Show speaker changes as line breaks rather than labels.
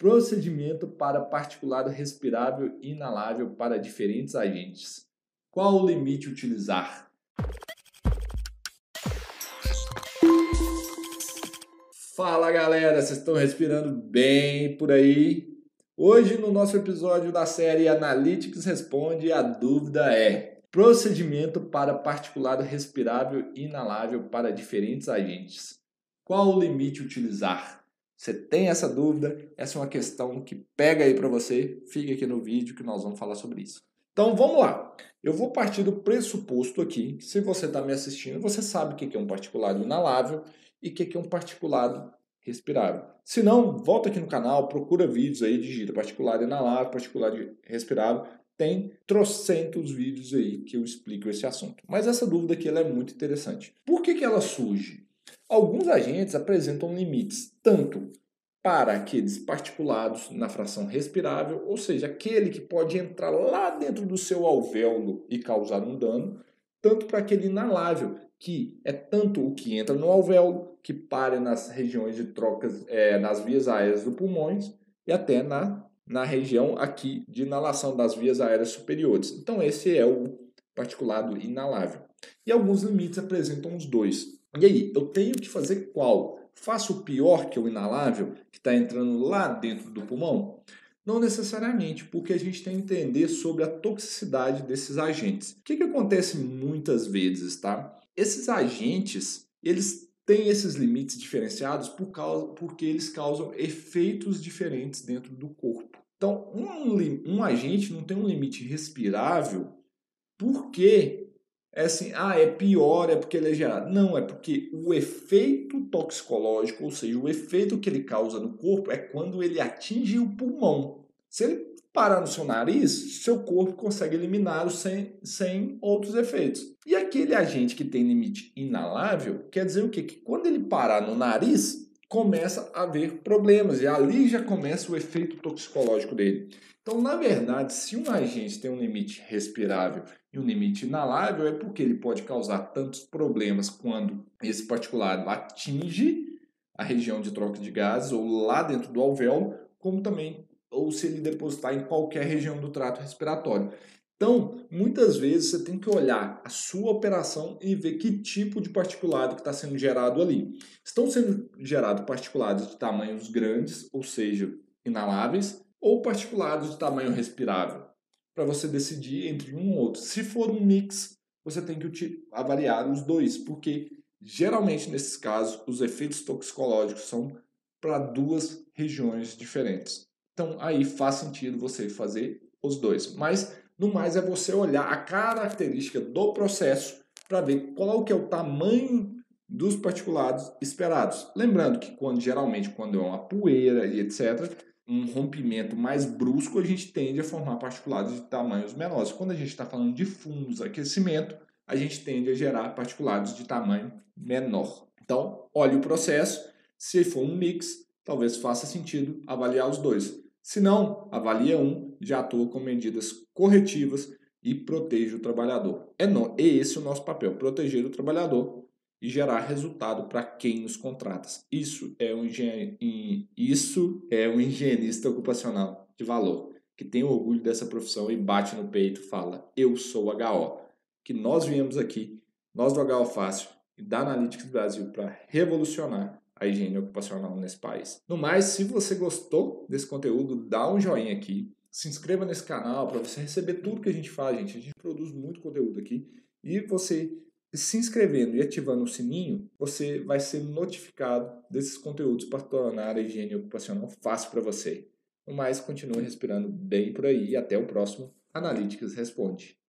Procedimento para particulado respirável e inalável para diferentes agentes. Qual o limite utilizar? Fala galera, vocês estão respirando bem por aí? Hoje, no nosso episódio da série Analytics Responde, a dúvida é: procedimento para particulado respirável e inalável para diferentes agentes. Qual o limite utilizar? Você tem essa dúvida? Essa é uma questão que pega aí para você. Fica aqui no vídeo que nós vamos falar sobre isso. Então vamos lá. Eu vou partir do pressuposto aqui que se você está me assistindo, você sabe o que é um particulado inalável e o que é um particulado respirável. Se não, volta aqui no canal, procura vídeos aí, digita particulado inalável, particulado respirável. Tem trocentos vídeos aí que eu explico esse assunto. Mas essa dúvida aqui ela é muito interessante. Por que, que ela surge? Alguns agentes apresentam limites tanto para aqueles particulados na fração respirável, ou seja, aquele que pode entrar lá dentro do seu alvéolo e causar um dano, tanto para aquele inalável, que é tanto o que entra no alvéolo, que para nas regiões de trocas, é, nas vias aéreas do pulmões e até na, na região aqui de inalação das vias aéreas superiores. Então esse é o particulado inalável. E alguns limites apresentam os dois. E aí, eu tenho que fazer qual? Faço o pior que é o inalável, que está entrando lá dentro do pulmão? Não necessariamente, porque a gente tem que entender sobre a toxicidade desses agentes. O que, que acontece muitas vezes, tá? Esses agentes, eles têm esses limites diferenciados por causa, porque eles causam efeitos diferentes dentro do corpo. Então, um, um agente não tem um limite respirável porque é assim, ah, é pior, é porque ele é gerado. Não, é porque o efeito toxicológico, ou seja, o efeito que ele causa no corpo é quando ele atinge o pulmão. Se ele parar no seu nariz, seu corpo consegue eliminá-lo sem, sem outros efeitos. E aquele agente que tem limite inalável, quer dizer o quê? Que quando ele parar no nariz, começa a haver problemas, e ali já começa o efeito toxicológico dele. Então, na verdade, se um agente tem um limite respirável e um limite inalável, é porque ele pode causar tantos problemas quando esse particulado atinge a região de troca de gases ou lá dentro do alvéolo, como também ou se ele depositar em qualquer região do trato respiratório. Então, muitas vezes você tem que olhar a sua operação e ver que tipo de particulado que está sendo gerado ali. Estão sendo gerados particulados de tamanhos grandes, ou seja, inaláveis, ou particulados de tamanho respirável, para você decidir entre um ou outro. Se for um mix, você tem que avaliar os dois, porque geralmente nesses casos os efeitos toxicológicos são para duas regiões diferentes. Então aí faz sentido você fazer os dois. Mas no mais é você olhar a característica do processo para ver qual que é o tamanho dos particulados esperados. Lembrando que quando geralmente quando é uma poeira e etc, um rompimento mais brusco, a gente tende a formar particulados de tamanhos menores. Quando a gente está falando de fundos, aquecimento, a gente tende a gerar particulados de tamanho menor. Então, olhe o processo. Se for um mix, talvez faça sentido avaliar os dois. Se não, avalia um, já atua com medidas corretivas e proteja o trabalhador. É, no, é esse o nosso papel, proteger o trabalhador e gerar resultado para quem nos contrata. Isso é um isso é um higienista ocupacional de valor, que tem orgulho dessa profissão e bate no peito fala: "Eu sou HO". Que nós viemos aqui, nós do HO Fácil e da Analytics Brasil para revolucionar a higiene ocupacional nesse país. No mais, se você gostou desse conteúdo, dá um joinha aqui, se inscreva nesse canal para você receber tudo que a gente faz, gente. A gente produz muito conteúdo aqui e você se inscrevendo e ativando o sininho, você vai ser notificado desses conteúdos para tornar a higiene ocupacional fácil para você. No mais, continue respirando bem por aí e até o próximo Analytics Responde.